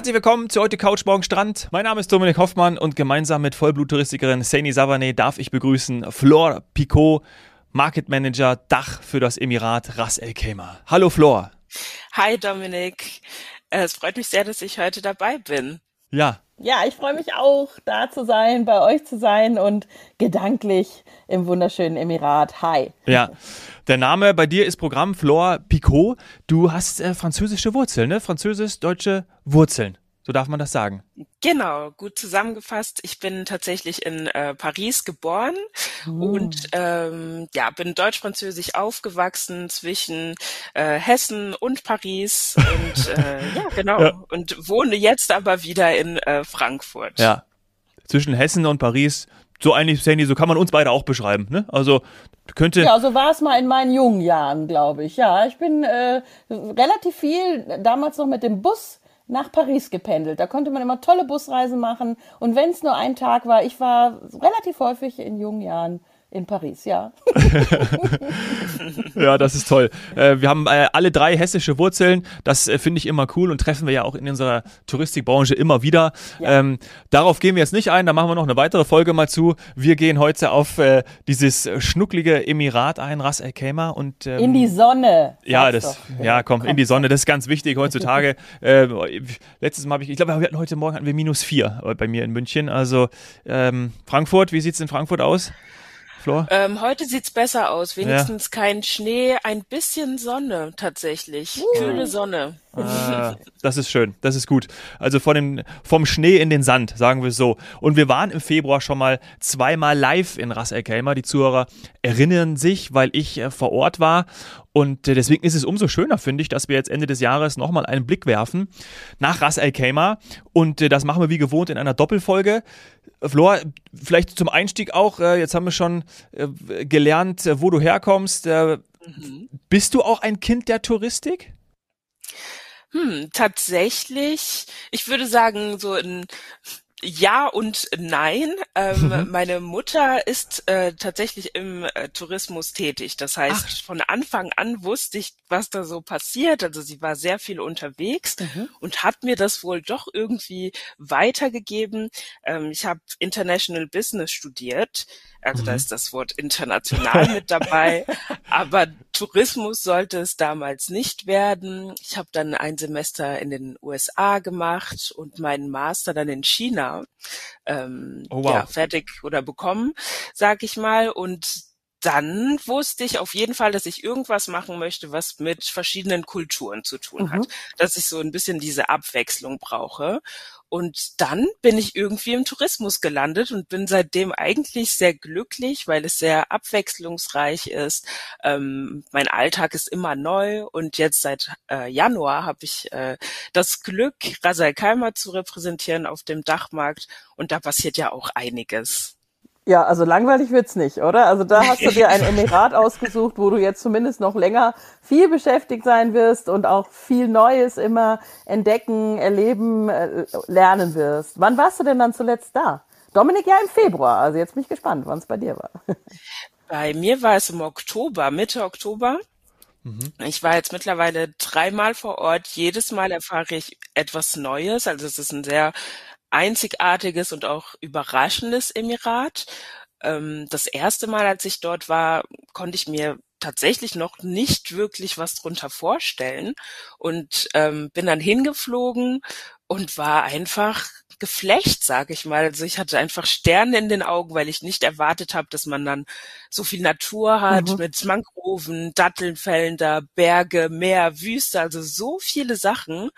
Herzlich willkommen zu heute Couch Morgen Strand. Mein Name ist Dominik Hoffmann und gemeinsam mit Vollbluttouristikerin Saini Savane darf ich begrüßen Flor Picot, Market Manager Dach für das Emirat Ras El Khaimah. Hallo Flor. Hi Dominik. Es freut mich sehr, dass ich heute dabei bin. Ja. Ja, ich freue mich auch, da zu sein, bei euch zu sein und gedanklich im wunderschönen Emirat. Hi. Ja. Der Name bei dir ist Programm Flor Picot. Du hast äh, französische Wurzeln, ne? Französisch-deutsche Wurzeln. So darf man das sagen. Genau, gut zusammengefasst. Ich bin tatsächlich in äh, Paris geboren oh. und ähm, ja, bin deutsch-französisch aufgewachsen zwischen äh, Hessen und Paris und äh, ja, genau. Ja. Und wohne jetzt aber wieder in äh, Frankfurt. Ja. Zwischen Hessen und Paris so eigentlich, Sandy, so kann man uns beide auch beschreiben. Ne? Also könnte. Ja, so war es mal in meinen jungen Jahren, glaube ich. Ja, ich bin äh, relativ viel damals noch mit dem Bus nach Paris gependelt. Da konnte man immer tolle Busreisen machen. Und wenn es nur ein Tag war, ich war relativ häufig in jungen Jahren in Paris, ja. ja, das ist toll. Äh, wir haben äh, alle drei hessische Wurzeln. Das äh, finde ich immer cool und treffen wir ja auch in unserer Touristikbranche immer wieder. Ja. Ähm, darauf gehen wir jetzt nicht ein, da machen wir noch eine weitere Folge mal zu. Wir gehen heute auf äh, dieses schnucklige Emirat ein, Ras El Khaimah und ähm, in die Sonne. Ja, das, doch. ja, komm, in die Sonne. Das ist ganz wichtig heutzutage. äh, letztes Mal habe ich, ich glaube, heute Morgen hatten wir minus vier bei mir in München. Also ähm, Frankfurt, wie sieht es in Frankfurt aus? Flor? Ähm, heute sieht's besser aus. Wenigstens ja. kein Schnee, ein bisschen Sonne tatsächlich. Uh. Kühle Sonne. Ah, das ist schön, das ist gut. Also von dem, vom Schnee in den Sand, sagen wir so. Und wir waren im Februar schon mal zweimal live in Ras El Khaimah. Die Zuhörer erinnern sich, weil ich äh, vor Ort war. Und äh, deswegen ist es umso schöner, finde ich, dass wir jetzt Ende des Jahres nochmal einen Blick werfen nach Ras El Khaimah. Und äh, das machen wir wie gewohnt in einer Doppelfolge. Flor, vielleicht zum Einstieg auch, äh, jetzt haben wir schon gelernt, wo du herkommst. Mhm. Bist du auch ein Kind der Touristik? Hm, tatsächlich, ich würde sagen, so in ja und nein. Ähm, mhm. Meine Mutter ist äh, tatsächlich im äh, Tourismus tätig. Das heißt, Ach. von Anfang an wusste ich, was da so passiert. Also sie war sehr viel unterwegs mhm. und hat mir das wohl doch irgendwie weitergegeben. Ähm, ich habe International Business studiert. Also mhm. da ist das Wort international mit dabei. Aber Tourismus sollte es damals nicht werden. Ich habe dann ein Semester in den USA gemacht und meinen Master dann in China ähm, oh, wow. ja, fertig oder bekommen, sag ich mal. Und dann wusste ich auf jeden Fall, dass ich irgendwas machen möchte, was mit verschiedenen Kulturen zu tun mhm. hat. Dass ich so ein bisschen diese Abwechslung brauche. Und dann bin ich irgendwie im Tourismus gelandet und bin seitdem eigentlich sehr glücklich, weil es sehr abwechslungsreich ist. Ähm, mein Alltag ist immer neu und jetzt seit äh, Januar habe ich äh, das Glück, Rasal Keimer zu repräsentieren auf dem Dachmarkt und da passiert ja auch einiges. Ja, also langweilig wird's nicht, oder? Also da hast du dir ein Emirat ausgesucht, wo du jetzt zumindest noch länger viel beschäftigt sein wirst und auch viel Neues immer entdecken, erleben, äh, lernen wirst. Wann warst du denn dann zuletzt da? Dominik ja im Februar, also jetzt bin ich gespannt, wann es bei dir war. Bei mir war es im Oktober, Mitte Oktober. Mhm. Ich war jetzt mittlerweile dreimal vor Ort. Jedes Mal erfahre ich etwas Neues. Also es ist ein sehr einzigartiges und auch überraschendes Emirat. Ähm, das erste Mal, als ich dort war, konnte ich mir tatsächlich noch nicht wirklich was drunter vorstellen und ähm, bin dann hingeflogen und war einfach geflecht, sag ich mal. Also ich hatte einfach Sterne in den Augen, weil ich nicht erwartet habe, dass man dann so viel Natur hat mhm. mit Mangroven, Dattelnfällen da, Berge, Meer, Wüste, also so viele Sachen.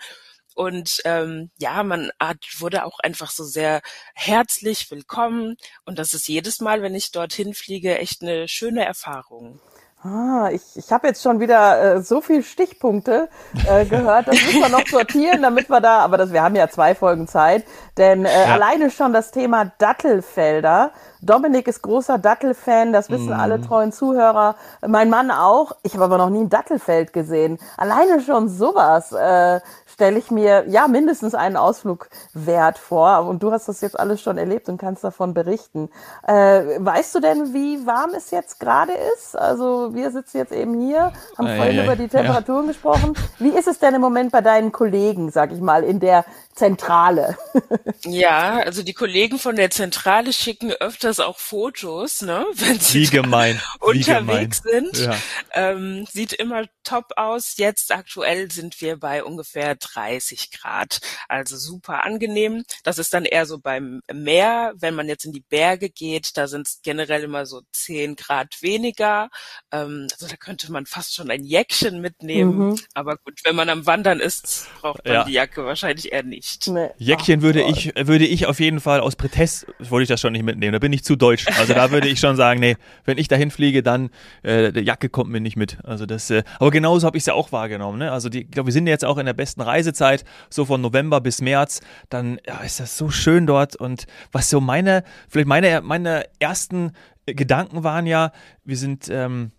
Und ähm, ja, man wurde auch einfach so sehr herzlich willkommen. Und das ist jedes Mal, wenn ich dorthin fliege, echt eine schöne Erfahrung. Ah, ich, ich habe jetzt schon wieder äh, so viel Stichpunkte äh, gehört. Das müssen wir noch sortieren, damit wir da, aber das, wir haben ja zwei Folgen Zeit. Denn äh, ja. alleine schon das Thema Dattelfelder. Dominik ist großer Dattelfan, das wissen mm. alle treuen Zuhörer. Mein Mann auch. Ich habe aber noch nie ein Dattelfeld gesehen. Alleine schon sowas äh, stelle ich mir ja mindestens einen Ausflug wert vor. Und du hast das jetzt alles schon erlebt und kannst davon berichten. Äh, weißt du denn, wie warm es jetzt gerade ist? Also so, wir sitzen jetzt eben hier, haben ah, vorhin ja, über die Temperaturen ja. gesprochen. Wie ist es denn im Moment bei deinen Kollegen, sag ich mal, in der Zentrale. ja, also die Kollegen von der Zentrale schicken öfters auch Fotos, ne, wenn sie Wie gemein. Wie unterwegs gemein. sind. Ja. Ähm, sieht immer top aus. Jetzt aktuell sind wir bei ungefähr 30 Grad, also super angenehm. Das ist dann eher so beim Meer. Wenn man jetzt in die Berge geht, da sind es generell immer so 10 Grad weniger. Ähm, also da könnte man fast schon ein Jäckchen mitnehmen. Mhm. Aber gut, wenn man am Wandern ist, braucht man ja. die Jacke wahrscheinlich eher nicht. Nee. Jäckchen Ach, würde Gott. ich, würde ich auf jeden Fall aus Protest, wollte ich das schon nicht mitnehmen, da bin ich zu deutsch. Also da würde ich schon sagen, nee, wenn ich dahin fliege, dann, äh, die Jacke kommt mir nicht mit. Also das, äh, aber genauso habe ich es ja auch wahrgenommen, ne? Also die, ich glaube, wir sind jetzt auch in der besten Reisezeit, so von November bis März, dann ja, ist das so schön dort. Und was so meine, vielleicht meine, meine ersten Gedanken waren ja, wir sind, ähm,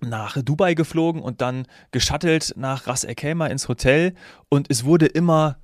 nach Dubai geflogen und dann geschattelt nach Ras El Khaimah ins Hotel. Und es wurde immer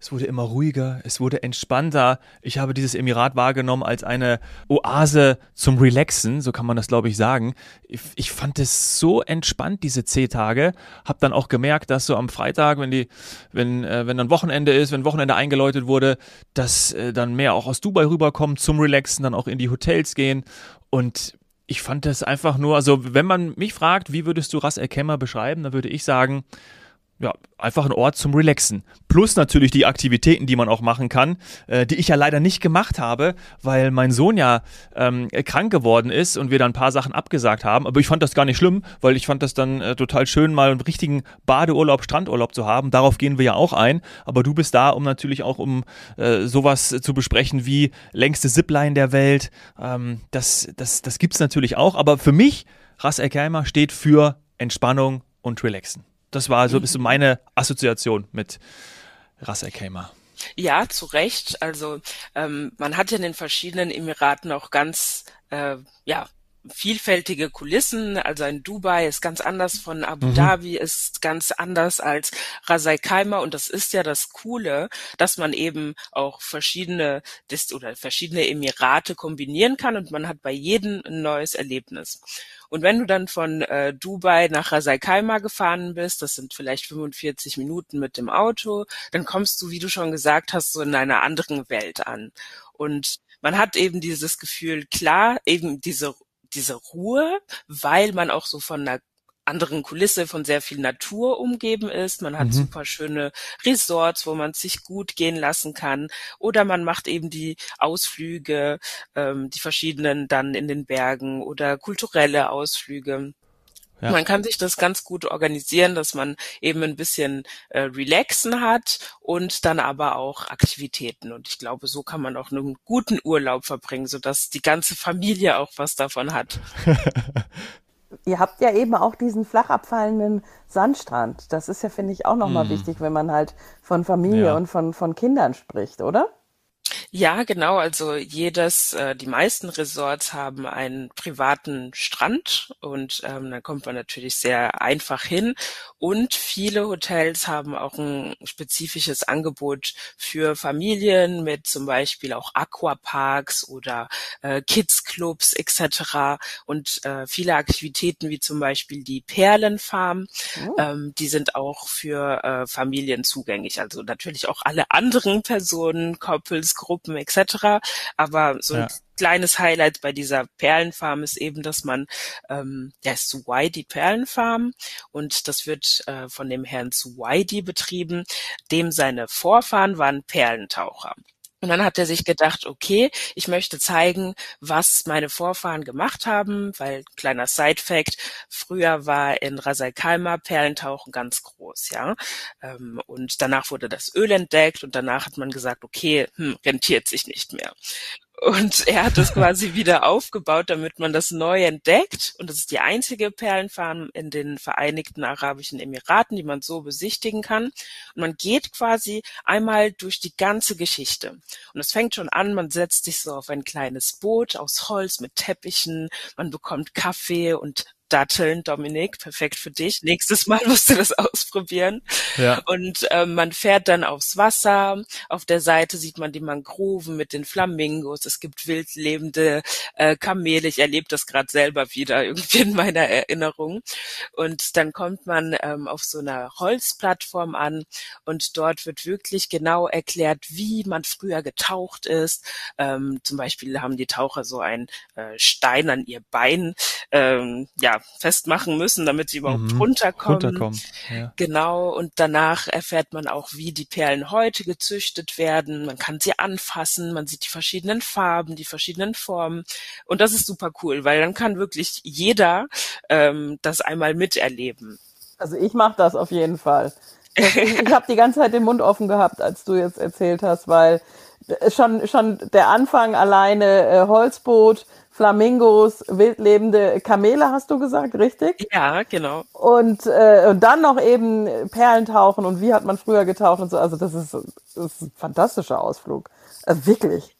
es wurde immer ruhiger, es wurde entspannter. Ich habe dieses Emirat wahrgenommen als eine Oase zum Relaxen, so kann man das, glaube ich, sagen. Ich, ich fand es so entspannt, diese C-Tage. Hab dann auch gemerkt, dass so am Freitag, wenn die, wenn, äh, wenn dann Wochenende ist, wenn Wochenende eingeläutet wurde, dass äh, dann mehr auch aus Dubai rüberkommen zum Relaxen, dann auch in die Hotels gehen. Und ich fand das einfach nur, also wenn man mich fragt, wie würdest du Ras El Khaimah beschreiben, dann würde ich sagen, ja, einfach ein Ort zum Relaxen. Plus natürlich die Aktivitäten, die man auch machen kann, äh, die ich ja leider nicht gemacht habe, weil mein Sohn ja ähm, krank geworden ist und wir dann ein paar Sachen abgesagt haben. Aber ich fand das gar nicht schlimm, weil ich fand das dann äh, total schön, mal einen richtigen Badeurlaub, Strandurlaub zu haben. Darauf gehen wir ja auch ein. Aber du bist da, um natürlich auch um äh, sowas zu besprechen wie längste Zipline der Welt. Ähm, das das, das gibt's natürlich auch. Aber für mich, Ras El steht für Entspannung und Relaxen. Das war so ein bisschen meine Assoziation mit Ras Al Khaimah. Ja, zu Recht. Also ähm, man hat ja in den verschiedenen Emiraten auch ganz äh, ja vielfältige Kulissen. Also ein Dubai ist ganz anders von Abu mhm. Dhabi, ist ganz anders als Rasai Khaimah und das ist ja das Coole, dass man eben auch verschiedene oder verschiedene Emirate kombinieren kann und man hat bei jedem ein neues Erlebnis. Und wenn du dann von äh, Dubai nach Ras Al Khaimah gefahren bist, das sind vielleicht 45 Minuten mit dem Auto, dann kommst du, wie du schon gesagt hast, so in einer anderen Welt an. Und man hat eben dieses Gefühl, klar, eben diese diese Ruhe, weil man auch so von einer anderen Kulisse von sehr viel Natur umgeben ist. Man hat mhm. super schöne Resorts, wo man sich gut gehen lassen kann. Oder man macht eben die Ausflüge, ähm, die verschiedenen dann in den Bergen oder kulturelle Ausflüge. Ja. Man kann sich das ganz gut organisieren, dass man eben ein bisschen äh, relaxen hat und dann aber auch Aktivitäten. Und ich glaube, so kann man auch einen guten Urlaub verbringen, sodass die ganze Familie auch was davon hat. Ihr habt ja eben auch diesen flach abfallenden Sandstrand. Das ist ja, finde ich, auch nochmal mm. wichtig, wenn man halt von Familie ja. und von, von Kindern spricht, oder? Ja, genau. Also jedes, äh, die meisten Resorts haben einen privaten Strand und ähm, da kommt man natürlich sehr einfach hin. Und viele Hotels haben auch ein spezifisches Angebot für Familien mit zum Beispiel auch Aquaparks oder äh, Kidsclubs etc. Und äh, viele Aktivitäten wie zum Beispiel die Perlenfarm, oh. ähm, die sind auch für äh, Familien zugänglich. Also natürlich auch alle anderen Personen, Couples, Gruppen etc. Aber so ein ja. kleines Highlight bei dieser Perlenfarm ist eben, dass man, ähm, der ist Suwaidi Perlenfarm und das wird äh, von dem Herrn Suwaidi betrieben, dem seine Vorfahren waren Perlentaucher. Und dann hat er sich gedacht, okay, ich möchte zeigen, was meine Vorfahren gemacht haben, weil kleiner Side-Fact, früher war in Ras Al Khaimah Perlentauchen ganz groß, ja. Ähm, und danach wurde das Öl entdeckt und danach hat man gesagt, okay, hm, rentiert sich nicht mehr. Und er hat es quasi wieder aufgebaut, damit man das neu entdeckt. Und das ist die einzige Perlenfarm in den Vereinigten Arabischen Emiraten, die man so besichtigen kann. Und man geht quasi einmal durch die ganze Geschichte. Und es fängt schon an, man setzt sich so auf ein kleines Boot aus Holz mit Teppichen, man bekommt Kaffee und Datteln, Dominik, perfekt für dich. Nächstes Mal musst du das ausprobieren. Ja. Und ähm, man fährt dann aufs Wasser. Auf der Seite sieht man die Mangroven mit den Flamingos. Es gibt wildlebende äh, Kamele. Ich erlebe das gerade selber wieder irgendwie in meiner Erinnerung. Und dann kommt man ähm, auf so einer Holzplattform an und dort wird wirklich genau erklärt, wie man früher getaucht ist. Ähm, zum Beispiel haben die Taucher so einen äh, Stein an ihr Bein ähm, ja, festmachen müssen, damit sie überhaupt mhm. runterkommen. runterkommen ja. Genau, und danach erfährt man auch, wie die Perlen heute gezüchtet werden. Man kann sie anfassen, man sieht die verschiedenen Farben, die verschiedenen Formen. Und das ist super cool, weil dann kann wirklich jeder ähm, das einmal miterleben. Also ich mache das auf jeden Fall. Ich, ich habe die ganze Zeit den Mund offen gehabt, als du jetzt erzählt hast, weil schon schon der Anfang alleine äh, Holzboot, Flamingos, wildlebende Kamele, hast du gesagt, richtig? Ja, genau. Und, äh, und dann noch eben Perlentauchen und wie hat man früher getaucht und so. Also das ist, das ist ein fantastischer Ausflug. Also wirklich.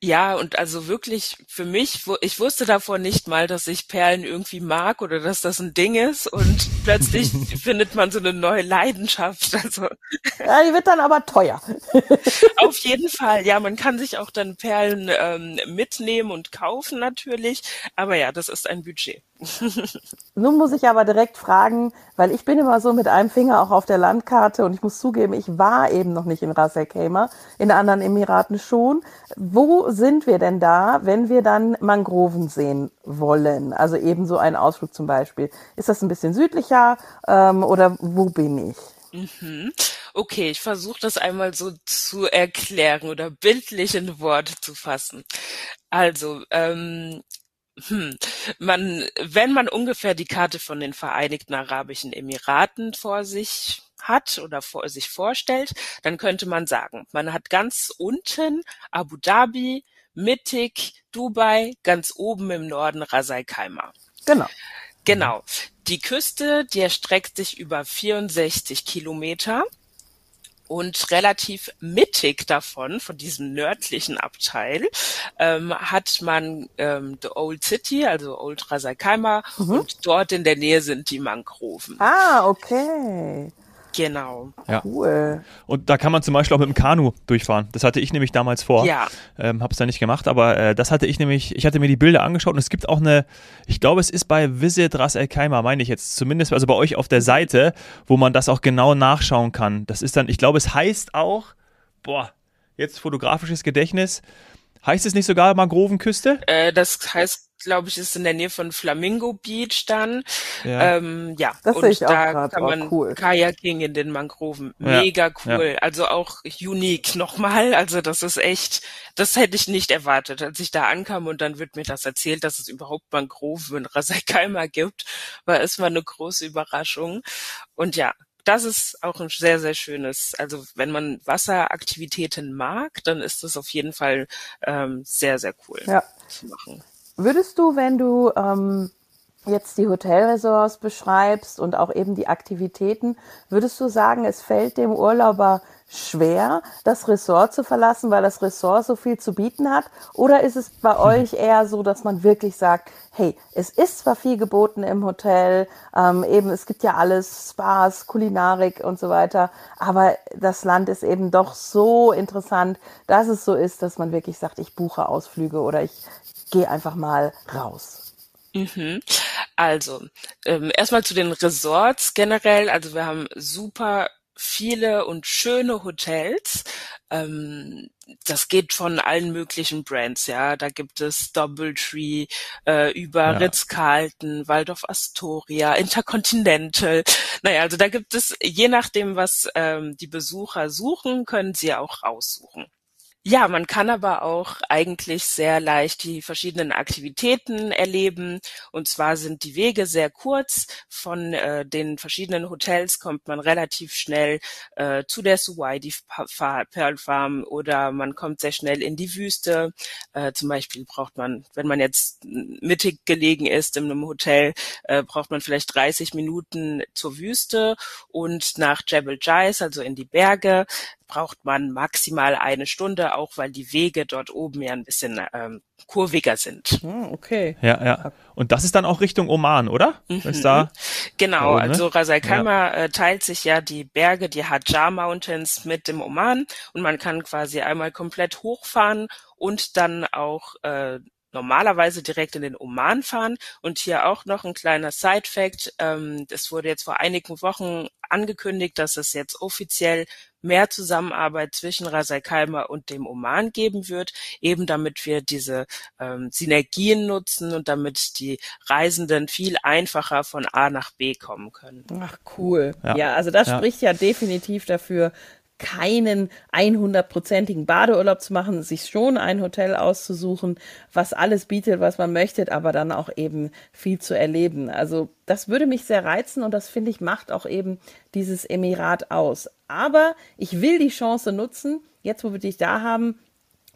Ja, und also wirklich für mich, ich wusste davor nicht mal, dass ich Perlen irgendwie mag oder dass das ein Ding ist und plötzlich findet man so eine neue Leidenschaft. Also ja, die wird dann aber teuer. Auf jeden Fall, ja, man kann sich auch dann Perlen ähm, mitnehmen und kaufen natürlich, aber ja, das ist ein Budget. Nun muss ich aber direkt fragen, weil ich bin immer so mit einem Finger auch auf der Landkarte und ich muss zugeben, ich war eben noch nicht in Ras El Khaimah, in anderen Emiraten schon. Wo sind wir denn da, wenn wir dann Mangroven sehen wollen? Also eben so ein Ausflug zum Beispiel. Ist das ein bisschen südlicher ähm, oder wo bin ich? Mhm. Okay, ich versuche das einmal so zu erklären oder bildlich in Worte zu fassen. Also, ähm, hm, man, wenn man ungefähr die Karte von den Vereinigten Arabischen Emiraten vor sich hat oder vor sich vorstellt, dann könnte man sagen, man hat ganz unten Abu Dhabi, mittig Dubai, ganz oben im Norden Ras Al Khaimah. Genau. Genau. Die Küste, die erstreckt sich über 64 Kilometer und relativ mittig davon, von diesem nördlichen Abteil, ähm, hat man ähm, The Old City, also Old Ras Al Khaimah, mhm. und dort in der Nähe sind die Mangroven. Ah, okay. Genau. Ja. Cool. Und da kann man zum Beispiel auch mit dem Kanu durchfahren. Das hatte ich nämlich damals vor. Ja. Ähm, hab's dann nicht gemacht, aber äh, das hatte ich nämlich, ich hatte mir die Bilder angeschaut und es gibt auch eine, ich glaube, es ist bei Visit Ras El Khaimah, meine ich jetzt, zumindest, also bei euch auf der Seite, wo man das auch genau nachschauen kann. Das ist dann, ich glaube, es heißt auch, boah, jetzt fotografisches Gedächtnis, heißt es nicht sogar Mangrovenküste? Äh, das heißt glaube ich, ist in der Nähe von Flamingo Beach dann. Ja, ähm, ja. das und ich da grad. kann oh, man oh, cool. Kajaking in den Mangroven. Mega cool. Ja. Also auch unique nochmal. Also das ist echt, das hätte ich nicht erwartet, als ich da ankam und dann wird mir das erzählt, dass es überhaupt Mangroven in Ras gibt. War erstmal eine große Überraschung. Und ja, das ist auch ein sehr, sehr schönes. Also wenn man Wasseraktivitäten mag, dann ist das auf jeden Fall ähm, sehr, sehr cool ja. zu machen. Würdest du, wenn du ähm, jetzt die Hotelresorts beschreibst und auch eben die Aktivitäten, würdest du sagen, es fällt dem Urlauber schwer, das Ressort zu verlassen, weil das Ressort so viel zu bieten hat? Oder ist es bei euch eher so, dass man wirklich sagt, hey, es ist zwar viel geboten im Hotel, ähm, eben es gibt ja alles, Spaß, Kulinarik und so weiter, aber das Land ist eben doch so interessant, dass es so ist, dass man wirklich sagt, ich buche Ausflüge oder ich geh einfach mal raus. Mhm. Also, ähm, erstmal zu den Resorts generell. Also wir haben super viele und schöne Hotels. Ähm, das geht von allen möglichen Brands, ja. Da gibt es Doubletree, äh, über ja. Ritz-Carlton, Waldorf Astoria, Intercontinental. Naja, also da gibt es, je nachdem, was ähm, die Besucher suchen, können sie auch raussuchen. Ja, man kann aber auch eigentlich sehr leicht die verschiedenen Aktivitäten erleben. Und zwar sind die Wege sehr kurz. Von äh, den verschiedenen Hotels kommt man relativ schnell äh, zu der Suwaidi Pearl Farm oder man kommt sehr schnell in die Wüste. Äh, zum Beispiel braucht man, wenn man jetzt mittig gelegen ist in einem Hotel, äh, braucht man vielleicht 30 Minuten zur Wüste und nach Jebel Jais, also in die Berge, braucht man maximal eine Stunde, auch weil die Wege dort oben ja ein bisschen ähm, kurviger sind. Hm, okay. Ja, ja. Und das ist dann auch Richtung Oman, oder? Mhm. Ist da? Genau, oben, ne? also Ras Al Khaimah äh, teilt sich ja die Berge, die Hajar Mountains mit dem Oman und man kann quasi einmal komplett hochfahren und dann auch äh, normalerweise direkt in den Oman fahren. Und hier auch noch ein kleiner Side-Fact. Ähm, es wurde jetzt vor einigen Wochen angekündigt, dass es jetzt offiziell mehr Zusammenarbeit zwischen Ras Al Khaimah und dem Oman geben wird, eben damit wir diese ähm, Synergien nutzen und damit die Reisenden viel einfacher von A nach B kommen können. Ach, cool. Ja, Ja. also das Ja. spricht ja definitiv dafür, keinen 100-prozentigen Badeurlaub zu machen, sich schon ein Hotel auszusuchen, was alles bietet, was man möchte, aber dann auch eben viel zu erleben. Also das würde mich sehr reizen und das finde ich macht auch eben dieses Emirat aus. Aber ich will die Chance nutzen, jetzt wo wir dich da haben,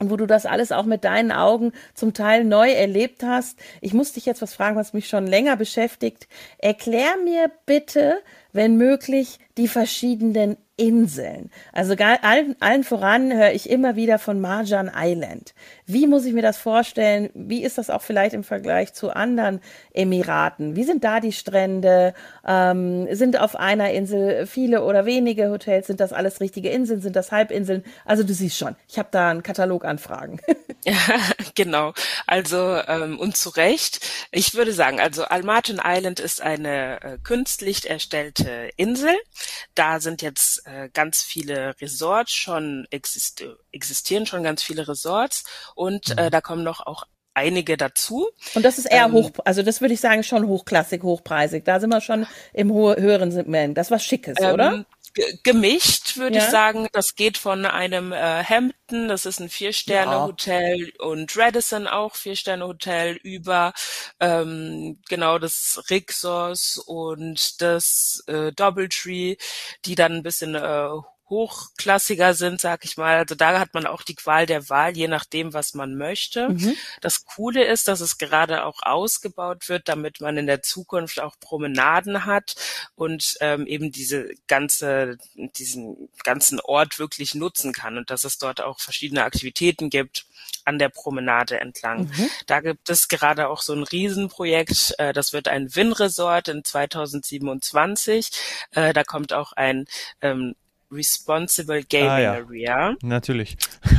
und wo du das alles auch mit deinen Augen zum Teil neu erlebt hast. Ich muss dich jetzt was fragen, was mich schon länger beschäftigt. Erklär mir bitte, wenn möglich, die verschiedenen Inseln. Also allen, allen voran höre ich immer wieder von Marjan Island. Wie muss ich mir das vorstellen? Wie ist das auch vielleicht im Vergleich zu anderen Emiraten? Wie sind da die Strände? Ähm, sind auf einer Insel viele oder wenige Hotels? Sind das alles richtige Inseln? Sind das Halbinseln? Also du siehst schon, ich habe da einen Katalog an Fragen. Ja, genau. Also ähm, und zu Recht. Ich würde sagen, also Almaty Island ist eine äh, künstlich erstellte Insel. Da sind jetzt äh, ganz viele Resorts schon exist existieren schon ganz viele Resorts und äh, da kommen noch auch einige dazu. Und das ist eher Ähm, hoch, also das würde ich sagen, schon hochklassig, hochpreisig. Da sind wir schon im höheren Segment. Das was Schickes, oder? Ähm, ge- gemischt würde Ja. ich sagen. Das geht von einem äh, Hampton, das ist ein Vier-Sterne-Hotel und Radisson auch Vier-Sterne-Hotel über ähm, genau das Rixos und das äh, Doubletree, die dann ein bisschen äh, hochklassiger sind, sag ich mal. Also da hat man auch die Qual der Wahl, je nachdem, was man möchte. Mhm. Das Coole ist, dass es gerade auch ausgebaut wird, damit man in der Zukunft auch Promenaden hat und ähm, eben diese ganze, diesen ganzen Ort wirklich nutzen kann und dass es dort auch verschiedene Aktivitäten gibt an der Promenade entlang. Mhm. Da gibt es gerade auch so ein Riesenprojekt, äh, das wird ein Win-Resort in 2027. Äh, da kommt auch ein ähm, Responsible Gaming Ah, ja. Area Natürlich.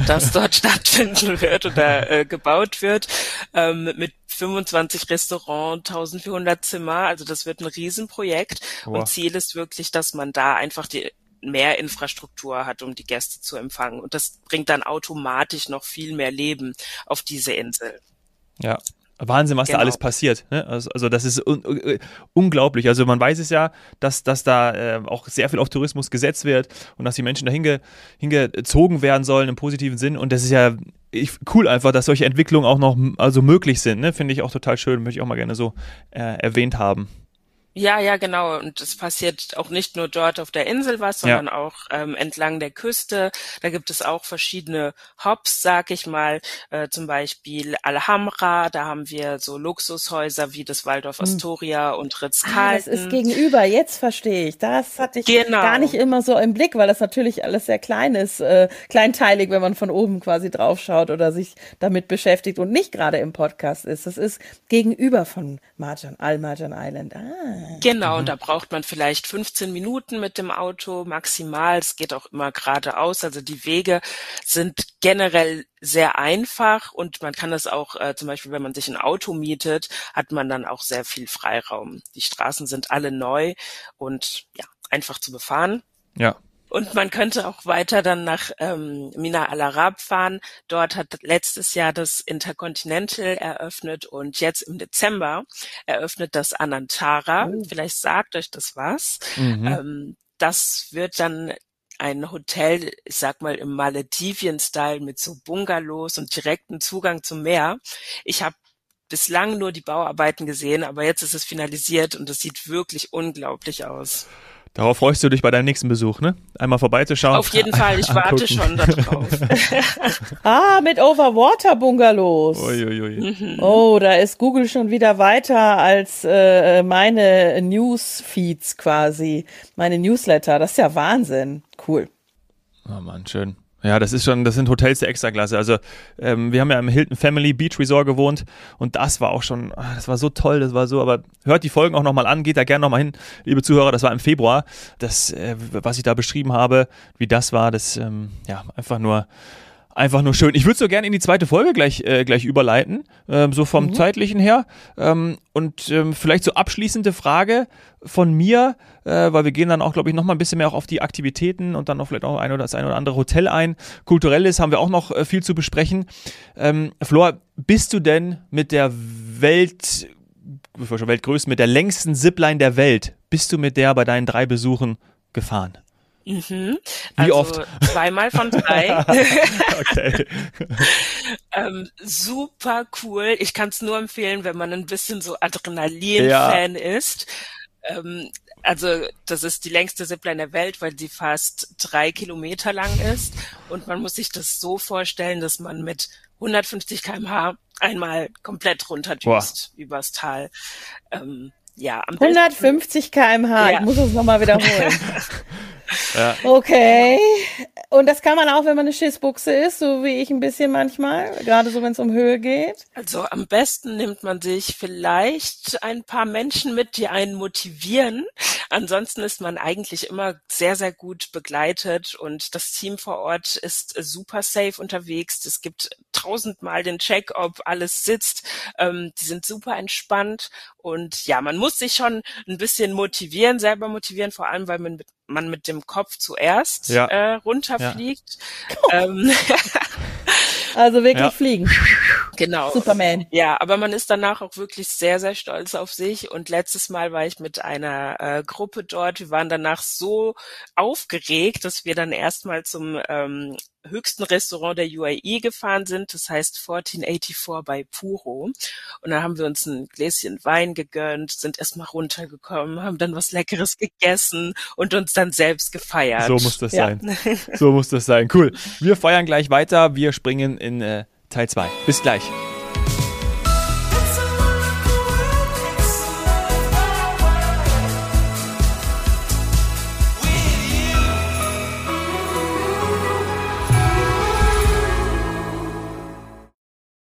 das dort stattfinden wird oder äh, gebaut wird, ähm, mit 25 Restaurants, 1400 Zimmer. Also das wird ein Riesenprojekt. Wow. Und Ziel ist wirklich, dass man da einfach die mehr Infrastruktur hat, um die Gäste zu empfangen. Und das bringt dann automatisch noch viel mehr Leben auf diese Insel. Ja. Wahnsinn, was da Genau. alles passiert. Ne? Also, also das ist un un unglaublich. Also man weiß es ja, dass, dass da äh, auch sehr viel auf Tourismus gesetzt wird und dass die Menschen da hinge, hingezogen werden sollen im positiven Sinn. Und das ist ja ich, cool einfach, dass solche Entwicklungen auch noch also möglich sind. Ne? Finde ich auch total schön, möchte ich auch mal gerne so äh, erwähnt haben. Ja, ja, genau. Und es passiert auch nicht nur dort auf der Insel was, Ja. sondern auch ähm, entlang der Küste. Da gibt es auch verschiedene Hops, sag ich mal. Äh, zum Beispiel Alhambra, da haben wir so Luxushäuser wie das Waldorf Astoria und Ah, das Ritz-Carlton. ist gegenüber, jetzt verstehe ich. Das hatte ich Genau. gar nicht immer so im Blick, weil das natürlich alles sehr klein ist, äh, kleinteilig, wenn man von oben quasi draufschaut oder sich damit beschäftigt und nicht gerade im Podcast ist. Das ist gegenüber von Marjan, Al Marjan Island. Ah. Genau, und da braucht man vielleicht 15 Minuten mit dem Auto maximal. Es geht auch immer geradeaus. Also die Wege sind generell sehr einfach und man kann das auch, äh, zum Beispiel, wenn man sich ein Auto mietet, hat man dann auch sehr viel Freiraum. Die Straßen sind alle neu und ja, einfach zu befahren. Ja. Und man könnte auch weiter dann nach ähm, Mina Al Arab fahren. Dort hat letztes Jahr das Intercontinental eröffnet und jetzt im Dezember eröffnet das Anantara. Oh. Vielleicht sagt euch das was. Mhm. Ähm, das wird dann ein Hotel, ich sag mal im Maledivien-Style mit so Bungalows und direkten Zugang zum Meer. Ich habe bislang nur die Bauarbeiten gesehen, aber jetzt ist es finalisiert und es sieht wirklich unglaublich aus. Darauf freust du dich bei deinem nächsten Besuch, ne? Einmal vorbeizuschauen. Auf jeden Fall, ich warte schon darauf. Ah, mit Overwater-Bungalows. Uiuiui. Oh, da ist Google schon wieder weiter als äh, meine Newsfeeds quasi, meine Newsletter. Das ist ja Wahnsinn. Cool. Oh Mann, schön. Ja, das ist schon, das sind Hotels der Extraklasse. Also ähm, wir haben ja im Hilton Family Beach Resort gewohnt und das war auch schon, ah, das war so toll, das war so, aber hört die Folgen auch nochmal an, geht da gerne nochmal hin, liebe Zuhörer, das war im Februar. Das, äh, was ich da beschrieben habe, wie das war, das, ähm, ja, einfach nur einfach nur schön. Ich würde so gerne in die zweite Folge gleich, äh, gleich überleiten, ähm, so vom mhm. zeitlichen her. Ähm, und ähm, vielleicht so abschließende Frage von mir, äh, weil wir gehen dann auch, glaube ich, noch mal ein bisschen mehr auch auf die Aktivitäten und dann noch vielleicht auch ein oder das ein oder andere Hotel ein. Kulturelles haben wir auch noch äh, viel zu besprechen. Ähm, Flor, bist du denn mit der Welt, Weltgrößten, mit der längsten Zipline der Welt, bist du mit der bei deinen drei Besuchen gefahren? Mhm. Wie also oft? Zweimal von drei. okay. ähm, super cool. Ich kann es nur empfehlen, wenn man ein bisschen so Adrenalin-Fan ja. ist. Ähm, also das ist die längste Zipline der Welt, weil sie fast drei Kilometer lang ist. Und man muss sich das so vorstellen, dass man mit 150 kmh einmal komplett runterdüst übers Tal. Ähm, ja, am 150 kmh, ja. ich muss es nochmal wiederholen. Ja. Okay. Und das kann man auch, wenn man eine Schissbuchse ist, so wie ich ein bisschen manchmal, gerade so, wenn es um Höhe geht. Also am besten nimmt man sich vielleicht ein paar Menschen mit, die einen motivieren. Ansonsten ist man eigentlich immer sehr, sehr gut begleitet und das Team vor Ort ist super safe unterwegs. Es gibt tausendmal den Check, ob alles sitzt. Ähm, die sind super entspannt und ja, man muss sich schon ein bisschen motivieren, selber motivieren, vor allem, weil man mit man mit dem Kopf zuerst ja. äh, runterfliegt. Ja. Ähm, also wirklich ja. fliegen. Genau. Superman. Ja, aber man ist danach auch wirklich sehr, sehr stolz auf sich. Und letztes Mal war ich mit einer äh, Gruppe dort. Wir waren danach so aufgeregt, dass wir dann erstmal zum ähm, höchsten Restaurant der UAE gefahren sind, das heißt 1484 bei Puro. Und dann haben wir uns ein Gläschen Wein gegönnt, sind erstmal runtergekommen, haben dann was Leckeres gegessen und uns dann selbst gefeiert. So muss das ja. sein. So muss das sein. Cool. Wir feiern gleich weiter. Wir springen in äh, Teil 2. Bis gleich.